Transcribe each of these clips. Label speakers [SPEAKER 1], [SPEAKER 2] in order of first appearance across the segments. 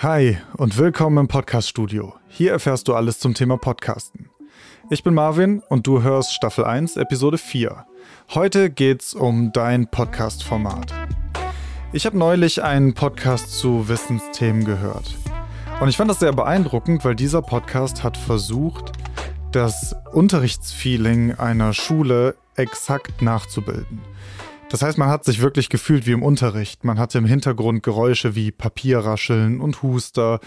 [SPEAKER 1] Hi und willkommen im Podcast-Studio. Hier erfährst du alles zum Thema Podcasten. Ich bin Marvin und du hörst Staffel 1, Episode 4. Heute geht's um dein Podcast-Format. Ich habe neulich einen Podcast zu Wissensthemen gehört. Und ich fand das sehr beeindruckend, weil dieser Podcast hat versucht, das Unterrichtsfeeling einer Schule exakt nachzubilden. Das heißt, man hat sich wirklich gefühlt wie im Unterricht. Man hatte im Hintergrund Geräusche wie Papierrascheln und Huster.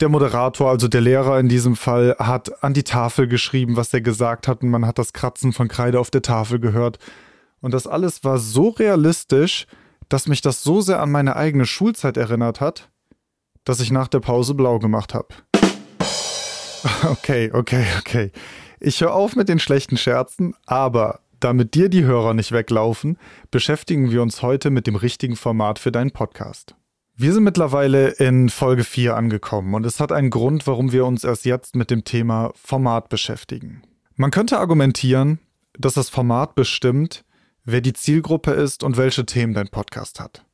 [SPEAKER 1] Der Moderator, also der Lehrer in diesem Fall, hat an die Tafel geschrieben, was er gesagt hat, und man hat das Kratzen von Kreide auf der Tafel gehört. Und das alles war so realistisch, dass mich das so sehr an meine eigene Schulzeit erinnert hat, dass ich nach der Pause blau gemacht habe. Okay, okay, okay. Ich höre auf mit den schlechten Scherzen, aber damit dir die Hörer nicht weglaufen, beschäftigen wir uns heute mit dem richtigen Format für deinen Podcast. Wir sind mittlerweile in Folge 4 angekommen und es hat einen Grund, warum wir uns erst jetzt mit dem Thema Format beschäftigen. Man könnte argumentieren, dass das Format bestimmt, wer die Zielgruppe ist und welche Themen dein Podcast hat.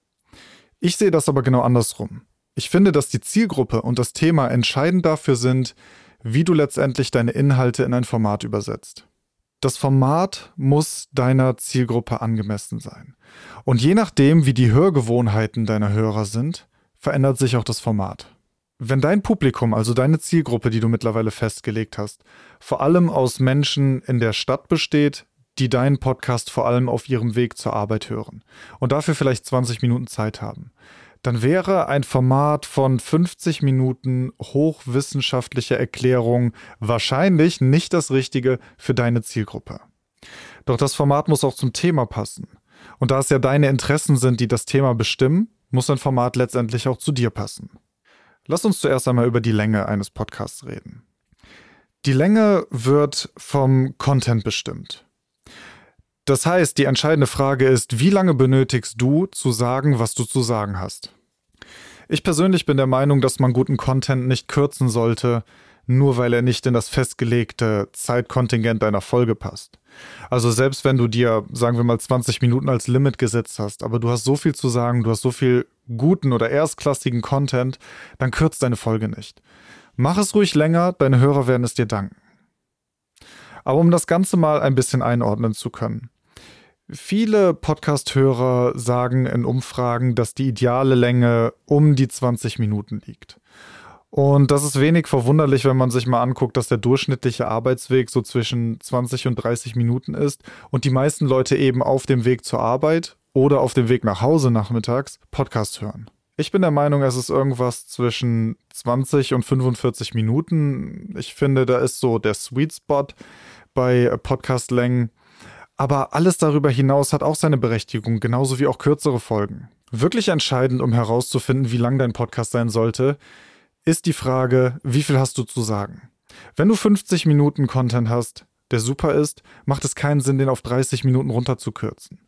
[SPEAKER 1] Ich sehe das aber genau andersrum. Ich finde, dass die Zielgruppe und das Thema entscheidend dafür sind, wie du letztendlich deine Inhalte in ein Format übersetzt. Das Format muss deiner Zielgruppe angemessen sein. Und je nachdem, wie die Hörgewohnheiten deiner Hörer sind, verändert sich auch das Format. Wenn dein Publikum, also deine Zielgruppe, die du mittlerweile festgelegt hast, vor allem aus Menschen in der Stadt besteht, die deinen Podcast vor allem auf ihrem Weg zur Arbeit hören und dafür vielleicht 20 Minuten Zeit haben, dann wäre ein Format von 50 Minuten hochwissenschaftlicher Erklärung wahrscheinlich nicht das Richtige für deine Zielgruppe. Doch das Format muss auch zum Thema passen. Und da es ja deine Interessen sind, die das Thema bestimmen, muss ein Format letztendlich auch zu dir passen. Lass uns zuerst einmal über die Länge eines Podcasts reden. Die Länge wird vom Content bestimmt. Das heißt, die entscheidende Frage ist, wie lange benötigst du zu sagen, was du zu sagen hast? Ich persönlich bin der Meinung, dass man guten Content nicht kürzen sollte, nur weil er nicht in das festgelegte Zeitkontingent deiner Folge passt. Also selbst wenn du dir, sagen wir mal, 20 Minuten als Limit gesetzt hast, aber du hast so viel zu sagen, du hast so viel guten oder erstklassigen Content, dann kürzt deine Folge nicht. Mach es ruhig länger, deine Hörer werden es dir danken. Aber um das Ganze mal ein bisschen einordnen zu können. Viele Podcast-Hörer sagen in Umfragen, dass die ideale Länge um die 20 Minuten liegt. Und das ist wenig verwunderlich, wenn man sich mal anguckt, dass der durchschnittliche Arbeitsweg so zwischen 20 und 30 Minuten ist und die meisten Leute eben auf dem Weg zur Arbeit oder auf dem Weg nach Hause nachmittags Podcast hören. Ich bin der Meinung, es ist irgendwas zwischen 20 und 45 Minuten. Ich finde, da ist so der Sweet Spot bei Podcast-Längen. Aber alles darüber hinaus hat auch seine Berechtigung, genauso wie auch kürzere Folgen. Wirklich entscheidend, um herauszufinden, wie lang dein Podcast sein sollte, ist die Frage, wie viel hast du zu sagen? Wenn du 50 Minuten Content hast, der super ist, macht es keinen Sinn, den auf 30 Minuten runterzukürzen.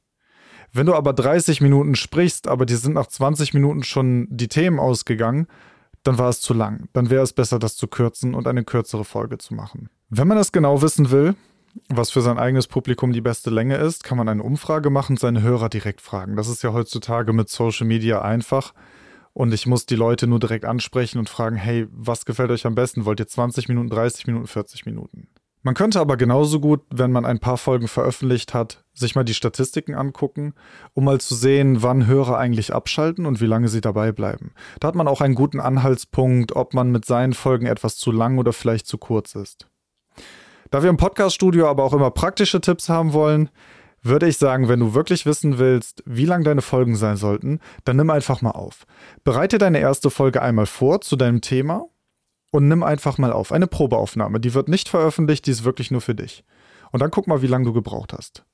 [SPEAKER 1] Wenn du aber 30 Minuten sprichst, aber dir sind nach 20 Minuten schon die Themen ausgegangen, dann war es zu lang. Dann wäre es besser, das zu kürzen und eine kürzere Folge zu machen. Wenn man das genau wissen will, was für sein eigenes Publikum die beste Länge ist, kann man eine Umfrage machen und seine Hörer direkt fragen. Das ist ja heutzutage mit Social Media einfach. Und ich muss die Leute nur direkt ansprechen und fragen, hey, was gefällt euch am besten? Wollt ihr 20 Minuten, 30 Minuten, 40 Minuten? Man könnte aber genauso gut, wenn man ein paar Folgen veröffentlicht hat, sich mal die Statistiken angucken, um mal zu sehen, wann Hörer eigentlich abschalten und wie lange sie dabei bleiben. Da hat man auch einen guten Anhaltspunkt, ob man mit seinen Folgen etwas zu lang oder vielleicht zu kurz ist. Da wir im Podcast-Studio aber auch immer praktische Tipps haben wollen, würde ich sagen, wenn du wirklich wissen willst, wie lang deine Folgen sein sollten, dann nimm einfach mal auf. Bereite deine erste Folge einmal vor zu deinem Thema und nimm einfach mal auf. Eine Probeaufnahme, die wird nicht veröffentlicht, die ist wirklich nur für dich. Und dann guck mal, wie lange du gebraucht hast.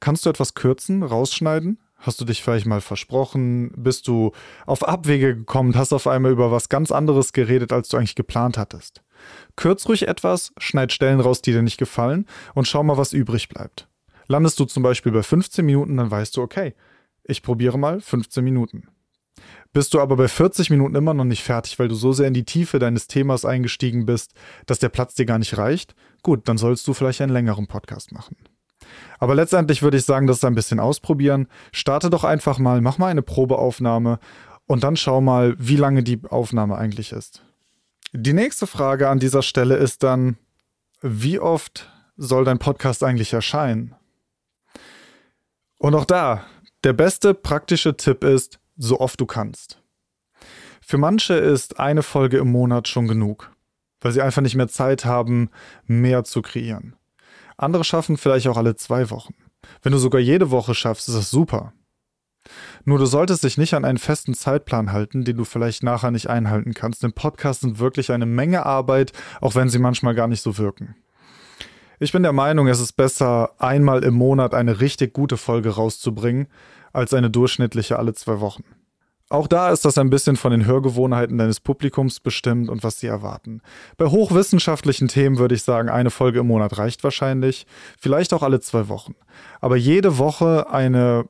[SPEAKER 1] Kannst du etwas kürzen, rausschneiden? Hast du dich vielleicht mal versprochen? Bist du auf Abwege gekommen, hast auf einmal über was ganz anderes geredet, als du eigentlich geplant hattest? Kürz ruhig etwas, schneid Stellen raus, die dir nicht gefallen und schau mal, was übrig bleibt. Landest du zum Beispiel bei 15 Minuten, dann weißt du, okay, ich probiere mal 15 Minuten. Bist du aber bei 40 Minuten immer noch nicht fertig, weil du so sehr in die Tiefe deines Themas eingestiegen bist, dass der Platz dir gar nicht reicht, gut, dann sollst du vielleicht einen längeren Podcast machen. Aber letztendlich würde ich sagen, das ist ein bisschen ausprobieren. Starte doch einfach mal, mach mal eine Probeaufnahme und dann schau mal, wie lange die Aufnahme eigentlich ist. Die nächste Frage an dieser Stelle ist dann, wie oft soll dein Podcast eigentlich erscheinen? Und auch da, der beste praktische Tipp ist, so oft du kannst. Für manche ist eine Folge im Monat schon genug, weil sie einfach nicht mehr Zeit haben, mehr zu kreieren. Andere schaffen vielleicht auch alle zwei Wochen. Wenn du sogar jede Woche schaffst, ist das super. Nur du solltest dich nicht an einen festen Zeitplan halten, den du vielleicht nachher nicht einhalten kannst, denn Podcasts sind wirklich eine Menge Arbeit, auch wenn sie manchmal gar nicht so wirken. Ich bin der Meinung, es ist besser, einmal im Monat eine richtig gute Folge rauszubringen, als eine durchschnittliche alle zwei Wochen. Auch da ist das ein bisschen von den Hörgewohnheiten deines Publikums bestimmt und was sie erwarten. Bei hochwissenschaftlichen Themen würde ich sagen, eine Folge im Monat reicht wahrscheinlich, vielleicht auch alle zwei Wochen. Aber jede Woche eine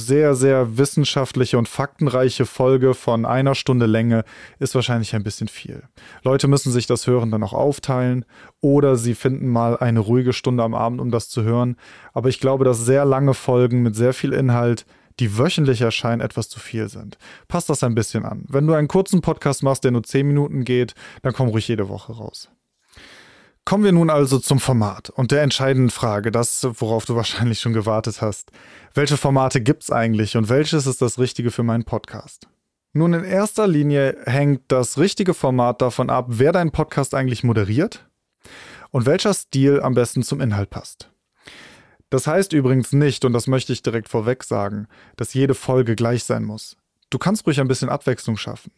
[SPEAKER 1] sehr, sehr wissenschaftliche und faktenreiche Folge von einer Stunde Länge ist wahrscheinlich ein bisschen viel. Leute müssen sich das Hören dann auch aufteilen oder sie finden mal eine ruhige Stunde am Abend, um das zu hören. Aber ich glaube, dass sehr lange Folgen mit sehr viel Inhalt, die wöchentlich erscheinen, etwas zu viel sind. Passt das ein bisschen an. Wenn du einen kurzen Podcast machst, der nur 10 Minuten geht, dann komm ruhig jede Woche raus. Kommen wir nun also zum Format und der entscheidenden Frage, das, worauf du wahrscheinlich schon gewartet hast. Welche Formate gibt's eigentlich und welches ist das Richtige für meinen Podcast? Nun, in erster Linie hängt das richtige Format davon ab, wer deinen Podcast eigentlich moderiert und welcher Stil am besten zum Inhalt passt. Das heißt übrigens nicht, und das möchte ich direkt vorweg sagen, dass jede Folge gleich sein muss. Du kannst ruhig ein bisschen Abwechslung schaffen.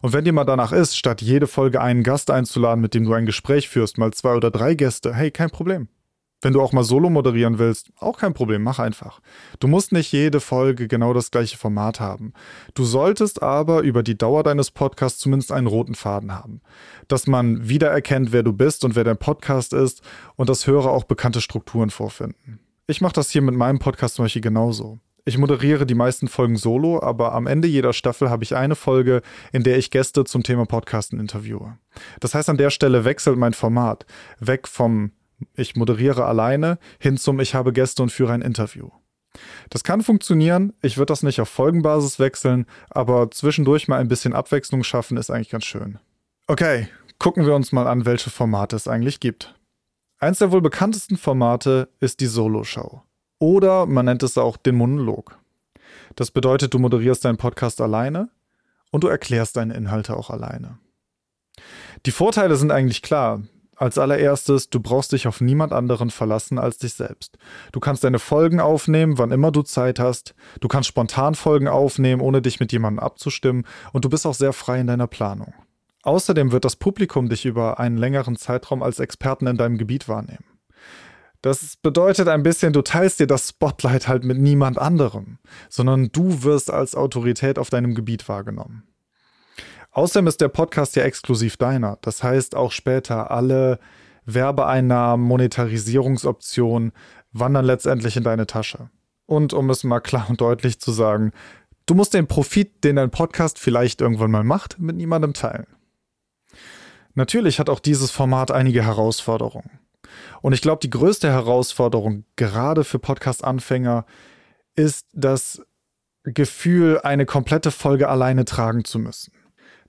[SPEAKER 1] Und wenn dir mal danach ist, statt jede Folge einen Gast einzuladen, mit dem du ein Gespräch führst, mal zwei oder drei Gäste, hey, kein Problem. Wenn du auch mal solo moderieren willst, auch kein Problem, mach einfach. Du musst nicht jede Folge genau das gleiche Format haben. Du solltest aber über die Dauer deines Podcasts zumindest einen roten Faden haben. Dass man wiedererkennt, wer du bist und wer dein Podcast ist und dass Hörer auch bekannte Strukturen vorfinden. Ich mache das hier mit meinem Podcast zum Beispiel genauso. Ich moderiere die meisten Folgen solo, aber am Ende jeder Staffel habe ich eine Folge, in der ich Gäste zum Thema Podcasten interviewe. Das heißt, an der Stelle wechselt mein Format weg vom ich moderiere alleine hin zum ich habe Gäste und führe ein Interview. Das kann funktionieren, ich würde das nicht auf Folgenbasis wechseln, aber zwischendurch mal ein bisschen Abwechslung schaffen ist eigentlich ganz schön. Okay, gucken wir uns mal an, welche Formate es eigentlich gibt. Eins der wohl bekanntesten Formate ist die Solo-Show. Oder man nennt es auch den Monolog. Das bedeutet, du moderierst deinen Podcast alleine und du erklärst deine Inhalte auch alleine. Die Vorteile sind eigentlich klar. Als allererstes, du brauchst dich auf niemand anderen verlassen als dich selbst. Du kannst deine Folgen aufnehmen, wann immer du Zeit hast. Du kannst spontan Folgen aufnehmen, ohne dich mit jemandem abzustimmen. Und du bist auch sehr frei in deiner Planung. Außerdem wird das Publikum dich über einen längeren Zeitraum als Experten in deinem Gebiet wahrnehmen. Das bedeutet ein bisschen, du teilst dir das Spotlight halt mit niemand anderem, sondern du wirst als Autorität auf deinem Gebiet wahrgenommen. Außerdem ist der Podcast ja exklusiv deiner. Das heißt, auch später alle Werbeeinnahmen, Monetarisierungsoptionen wandern letztendlich in deine Tasche. Und um es mal klar und deutlich zu sagen, du musst den Profit, den dein Podcast vielleicht irgendwann mal macht, mit niemandem teilen. Natürlich hat auch dieses Format einige Herausforderungen. Und ich glaube, die größte Herausforderung gerade für Podcast-Anfänger ist das Gefühl, eine komplette Folge alleine tragen zu müssen.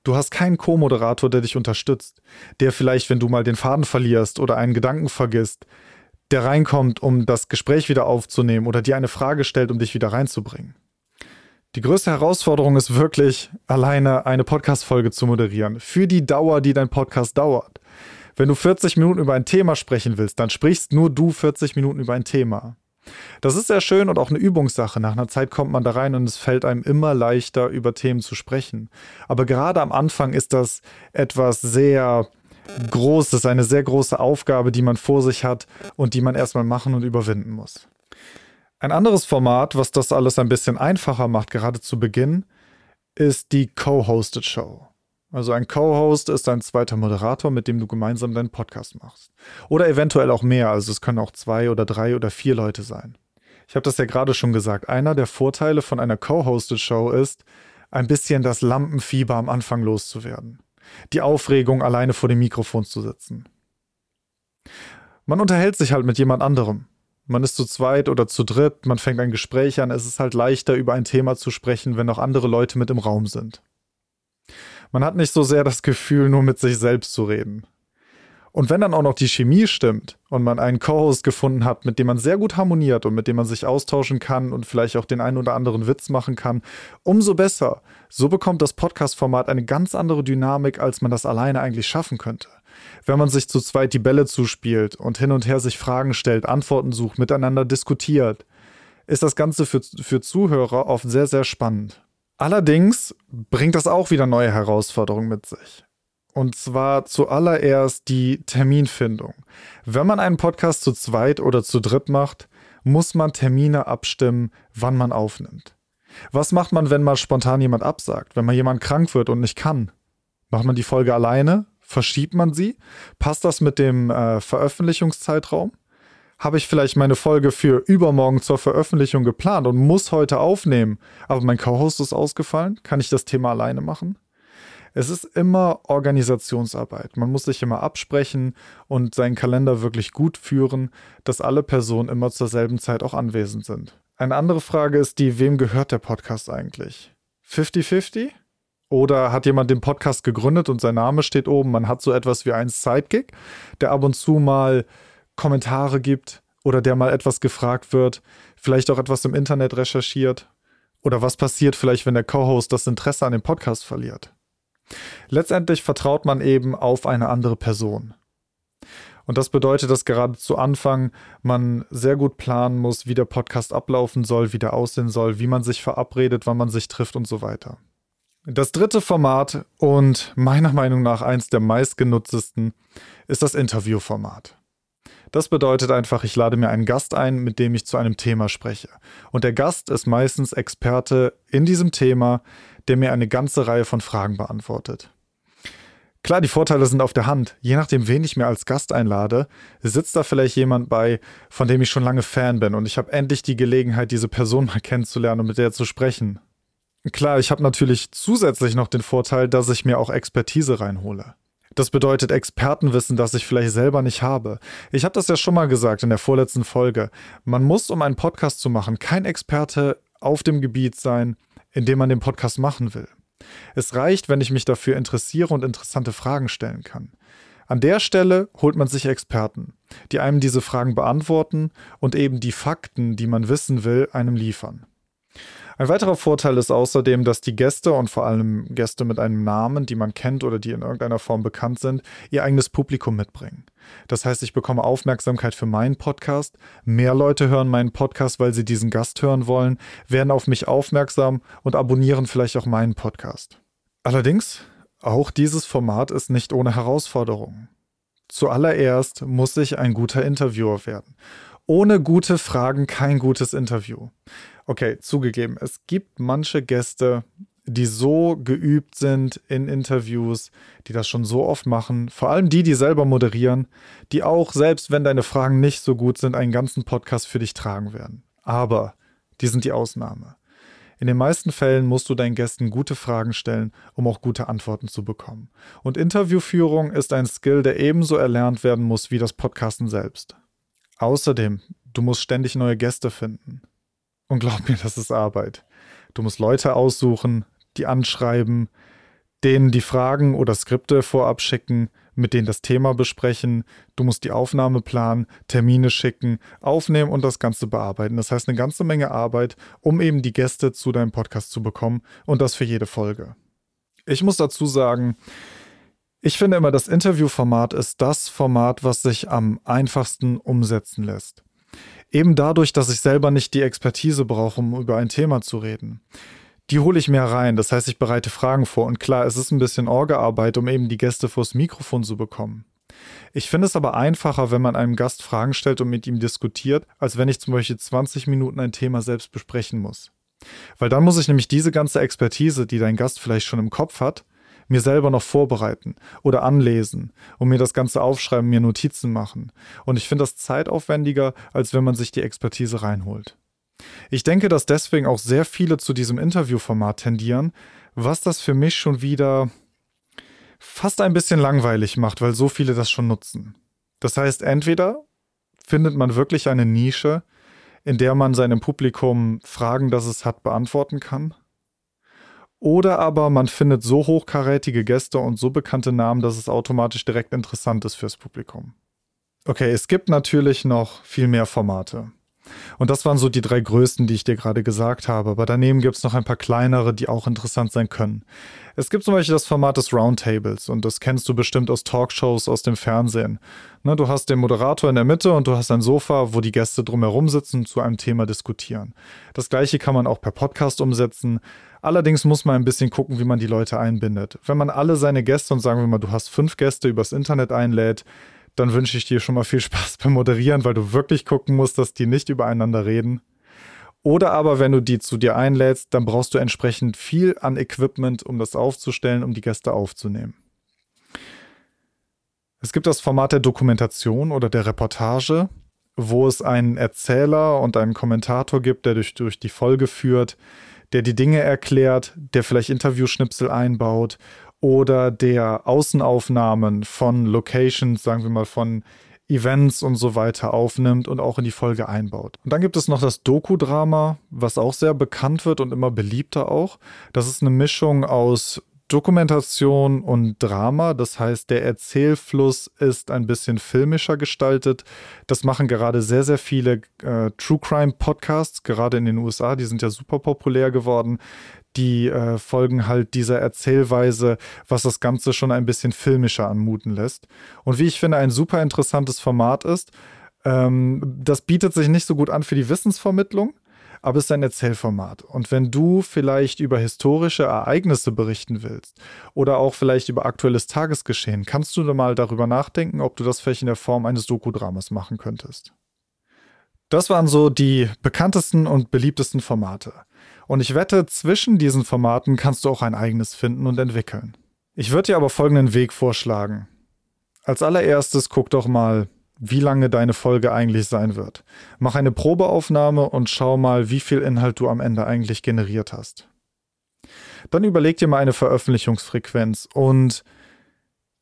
[SPEAKER 1] Du hast keinen Co-Moderator, der dich unterstützt, der vielleicht, wenn du mal den Faden verlierst oder einen Gedanken vergisst, der reinkommt, um das Gespräch wieder aufzunehmen oder dir eine Frage stellt, um dich wieder reinzubringen. Die größte Herausforderung ist wirklich, alleine eine Podcast-Folge zu moderieren. Für die Dauer, die dein Podcast dauert. Wenn du 40 Minuten über ein Thema sprechen willst, dann sprichst nur du 40 Minuten über ein Thema. Das ist sehr schön und auch eine Übungssache. Nach einer Zeit kommt man da rein und es fällt einem immer leichter, über Themen zu sprechen. Aber gerade am Anfang ist das etwas sehr Großes, eine sehr große Aufgabe, die man vor sich hat und die man erstmal machen und überwinden muss. Ein anderes Format, was das alles ein bisschen einfacher macht, gerade zu Beginn, ist die Co-Hosted Show. Also ein Co-Host ist ein zweiter Moderator, mit dem du gemeinsam deinen Podcast machst. Oder eventuell auch mehr, also es können auch zwei oder drei oder vier Leute sein. Ich habe das ja gerade schon gesagt, einer der Vorteile von einer Co-Hosted Show ist, ein bisschen das Lampenfieber am Anfang loszuwerden. Die Aufregung, alleine vor dem Mikrofon zu sitzen. Man unterhält sich halt mit jemand anderem. Man ist zu zweit oder zu dritt, man fängt ein Gespräch an, es ist halt leichter, über ein Thema zu sprechen, wenn noch andere Leute mit im Raum sind. Man hat nicht so sehr das Gefühl, nur mit sich selbst zu reden. Und wenn dann auch noch die Chemie stimmt und man einen Co-Host gefunden hat, mit dem man sehr gut harmoniert und mit dem man sich austauschen kann und vielleicht auch den einen oder anderen Witz machen kann, umso besser. So bekommt das Podcast-Format eine ganz andere Dynamik, als man das alleine eigentlich schaffen könnte. Wenn man sich zu zweit die Bälle zuspielt und hin und her sich Fragen stellt, Antworten sucht, miteinander diskutiert, ist das Ganze für, für Zuhörer oft sehr, sehr spannend. Allerdings bringt das auch wieder neue Herausforderungen mit sich. Und zwar zuallererst die Terminfindung. Wenn man einen Podcast zu zweit oder zu dritt macht, muss man Termine abstimmen, wann man aufnimmt. Was macht man, wenn mal spontan jemand absagt, wenn mal jemand krank wird und nicht kann? Macht man die Folge alleine? Verschiebt man sie? Passt das mit dem äh, Veröffentlichungszeitraum? Habe ich vielleicht meine Folge für übermorgen zur Veröffentlichung geplant und muss heute aufnehmen, aber mein Co-Host ist ausgefallen? Kann ich das Thema alleine machen? Es ist immer Organisationsarbeit. Man muss sich immer absprechen und seinen Kalender wirklich gut führen, dass alle Personen immer zur selben Zeit auch anwesend sind. Eine andere Frage ist die, wem gehört der Podcast eigentlich? 50-50? Oder hat jemand den Podcast gegründet und sein Name steht oben? Man hat so etwas wie einen Sidekick, der ab und zu mal Kommentare gibt oder der mal etwas gefragt wird, vielleicht auch etwas im Internet recherchiert. Oder was passiert vielleicht, wenn der Co-Host das Interesse an dem Podcast verliert? Letztendlich vertraut man eben auf eine andere Person. Und das bedeutet, dass gerade zu Anfang man sehr gut planen muss, wie der Podcast ablaufen soll, wie der aussehen soll, wie man sich verabredet, wann man sich trifft und so weiter. Das dritte Format und meiner Meinung nach eins der meistgenutztesten ist das Interviewformat. Das bedeutet einfach, ich lade mir einen Gast ein, mit dem ich zu einem Thema spreche. Und der Gast ist meistens Experte in diesem Thema, der mir eine ganze Reihe von Fragen beantwortet. Klar, die Vorteile sind auf der Hand. Je nachdem, wen ich mir als Gast einlade, sitzt da vielleicht jemand bei, von dem ich schon lange Fan bin und ich habe endlich die Gelegenheit, diese Person mal kennenzulernen und mit der zu sprechen. Klar, ich habe natürlich zusätzlich noch den Vorteil, dass ich mir auch Expertise reinhole. Das bedeutet Expertenwissen, das ich vielleicht selber nicht habe. Ich habe das ja schon mal gesagt in der vorletzten Folge. Man muss, um einen Podcast zu machen, kein Experte auf dem Gebiet sein, in dem man den Podcast machen will. Es reicht, wenn ich mich dafür interessiere und interessante Fragen stellen kann. An der Stelle holt man sich Experten, die einem diese Fragen beantworten und eben die Fakten, die man wissen will, einem liefern. Ein weiterer Vorteil ist außerdem, dass die Gäste und vor allem Gäste mit einem Namen, die man kennt oder die in irgendeiner Form bekannt sind, ihr eigenes Publikum mitbringen. Das heißt, ich bekomme Aufmerksamkeit für meinen Podcast, mehr Leute hören meinen Podcast, weil sie diesen Gast hören wollen, werden auf mich aufmerksam und abonnieren vielleicht auch meinen Podcast. Allerdings, auch dieses Format ist nicht ohne Herausforderungen. Zuallererst muss ich ein guter Interviewer werden. Ohne gute Fragen kein gutes Interview. Okay, zugegeben, es gibt manche Gäste, die so geübt sind in Interviews, die das schon so oft machen, vor allem die, die selber moderieren, die auch, selbst wenn deine Fragen nicht so gut sind, einen ganzen Podcast für dich tragen werden. Aber die sind die Ausnahme. In den meisten Fällen musst du deinen Gästen gute Fragen stellen, um auch gute Antworten zu bekommen. Und Interviewführung ist ein Skill, der ebenso erlernt werden muss wie das Podcasten selbst. Außerdem, du musst ständig neue Gäste finden. Und glaub mir, das ist Arbeit. Du musst Leute aussuchen, die anschreiben, denen die Fragen oder Skripte vorab schicken, mit denen das Thema besprechen. Du musst die Aufnahme planen, Termine schicken, aufnehmen und das Ganze bearbeiten. Das heißt eine ganze Menge Arbeit, um eben die Gäste zu deinem Podcast zu bekommen und das für jede Folge. Ich muss dazu sagen, ich finde immer, das Interviewformat ist das Format, was sich am einfachsten umsetzen lässt. Eben dadurch, dass ich selber nicht die Expertise brauche, um über ein Thema zu reden. Die hole ich mir rein, das heißt, ich bereite Fragen vor und klar, es ist ein bisschen Orgearbeit, um eben die Gäste vors Mikrofon zu bekommen. Ich finde es aber einfacher, wenn man einem Gast Fragen stellt und mit ihm diskutiert, als wenn ich zum Beispiel 20 Minuten ein Thema selbst besprechen muss. Weil dann muss ich nämlich diese ganze Expertise, die dein Gast vielleicht schon im Kopf hat, mir selber noch vorbereiten oder anlesen und mir das Ganze aufschreiben, mir Notizen machen. Und ich finde das zeitaufwendiger, als wenn man sich die Expertise reinholt. Ich denke, dass deswegen auch sehr viele zu diesem Interviewformat tendieren, was das für mich schon wieder fast ein bisschen langweilig macht, weil so viele das schon nutzen. Das heißt, entweder findet man wirklich eine Nische, in der man seinem Publikum Fragen, das es hat, beantworten kann, Oder aber man findet so hochkarätige Gäste und so bekannte Namen, dass es automatisch direkt interessant ist fürs Publikum. Okay, es gibt natürlich noch viel mehr Formate. Und das waren so die drei größten, die ich dir gerade gesagt habe. Aber daneben gibt es noch ein paar kleinere, die auch interessant sein können. Es gibt zum Beispiel das Format des Roundtables und das kennst du bestimmt aus Talkshows aus dem Fernsehen. Ne, du hast den Moderator in der Mitte und du hast ein Sofa, wo die Gäste drumherum sitzen und zu einem Thema diskutieren. Das gleiche kann man auch per Podcast umsetzen. Allerdings muss man ein bisschen gucken, wie man die Leute einbindet. Wenn man alle seine Gäste und sagen wir mal, du hast fünf Gäste übers Internet einlädt, dann wünsche ich dir schon mal viel Spaß beim Moderieren, weil du wirklich gucken musst, dass die nicht übereinander reden. Oder aber, wenn du die zu dir einlädst, dann brauchst du entsprechend viel an Equipment, um das aufzustellen, um die Gäste aufzunehmen. Es gibt das Format der Dokumentation oder der Reportage, wo es einen Erzähler und einen Kommentator gibt, der durch, durch die Folge führt, der die Dinge erklärt, der vielleicht Interviewschnipsel einbaut oder der Außenaufnahmen von Locations, sagen wir mal von Events und so weiter aufnimmt und auch in die Folge einbaut. Und dann gibt es noch das Doku-Drama, was auch sehr bekannt wird und immer beliebter auch. Das ist eine Mischung aus Dokumentation und Drama. Das heißt, der Erzählfluss ist ein bisschen filmischer gestaltet. Das machen gerade sehr, sehr viele äh, True Crime Podcasts, gerade in den USA. Die sind ja super populär geworden die äh, folgen halt dieser Erzählweise, was das Ganze schon ein bisschen filmischer anmuten lässt. Und wie ich finde, ein super interessantes Format ist. Ähm, das bietet sich nicht so gut an für die Wissensvermittlung, aber es ist ein Erzählformat. Und wenn du vielleicht über historische Ereignisse berichten willst oder auch vielleicht über aktuelles Tagesgeschehen, kannst du mal darüber nachdenken, ob du das vielleicht in der Form eines Dokudramas machen könntest. Das waren so die bekanntesten und beliebtesten Formate. Und ich wette, zwischen diesen Formaten kannst du auch ein eigenes finden und entwickeln. Ich würde dir aber folgenden Weg vorschlagen. Als allererstes guck doch mal, wie lange deine Folge eigentlich sein wird. Mach eine Probeaufnahme und schau mal, wie viel Inhalt du am Ende eigentlich generiert hast. Dann überleg dir mal eine Veröffentlichungsfrequenz und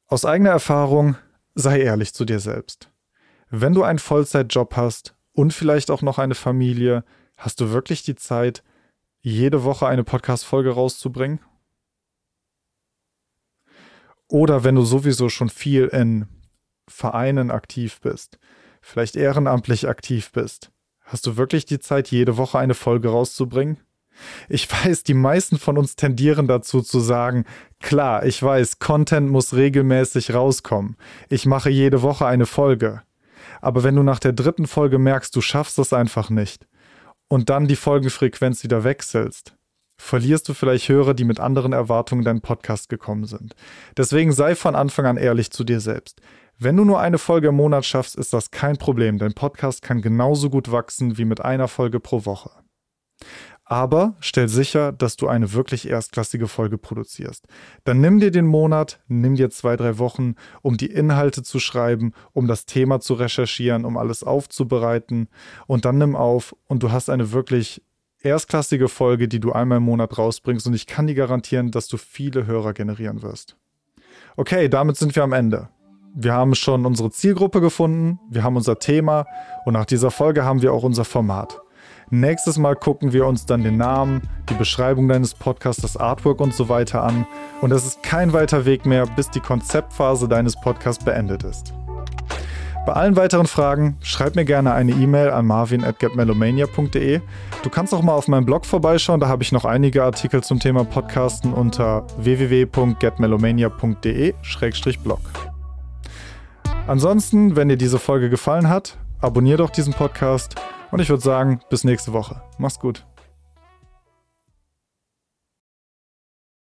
[SPEAKER 1] aus eigener Erfahrung sei ehrlich zu dir selbst. Wenn du einen Vollzeitjob hast und vielleicht auch noch eine Familie, hast du wirklich die Zeit, jede Woche eine Podcast-Folge rauszubringen? Oder wenn du sowieso schon viel in Vereinen aktiv bist, vielleicht ehrenamtlich aktiv bist, hast du wirklich die Zeit, jede Woche eine Folge rauszubringen? Ich weiß, die meisten von uns tendieren dazu zu sagen, klar, ich weiß, Content muss regelmäßig rauskommen. Ich mache jede Woche eine Folge. Aber wenn du nach der dritten Folge merkst, du schaffst das einfach nicht, und dann die Folgenfrequenz wieder wechselst, verlierst du vielleicht Hörer, die mit anderen Erwartungen in deinen Podcast gekommen sind. Deswegen sei von Anfang an ehrlich zu dir selbst. Wenn du nur eine Folge im Monat schaffst, ist das kein Problem. Dein Podcast kann genauso gut wachsen wie mit einer Folge pro Woche. Aber stell sicher, dass du eine wirklich erstklassige Folge produzierst. Dann nimm dir den Monat, nimm dir zwei, drei Wochen, um die Inhalte zu schreiben, um das Thema zu recherchieren, um alles aufzubereiten und dann nimm auf und du hast eine wirklich erstklassige Folge, die du einmal im Monat rausbringst und ich kann dir garantieren, dass du viele Hörer generieren wirst. Okay, damit sind wir am Ende. Wir haben schon unsere Zielgruppe gefunden, wir haben unser Thema und nach dieser Folge haben wir auch unser Format. Nächstes Mal gucken wir uns dann den Namen, die Beschreibung deines Podcasts, das Artwork und so weiter an. Und es ist kein weiter Weg mehr, bis die Konzeptphase deines Podcasts beendet ist. Bei allen weiteren Fragen schreib mir gerne eine E-Mail an marvin.getmelomania.de. Du kannst auch mal auf meinem Blog vorbeischauen, da habe ich noch einige Artikel zum Thema Podcasten unter www.getmelomania.de-blog. Ansonsten, wenn dir diese Folge gefallen hat, abonniere doch diesen Podcast und ich würde sagen, bis nächste Woche. Mach's gut.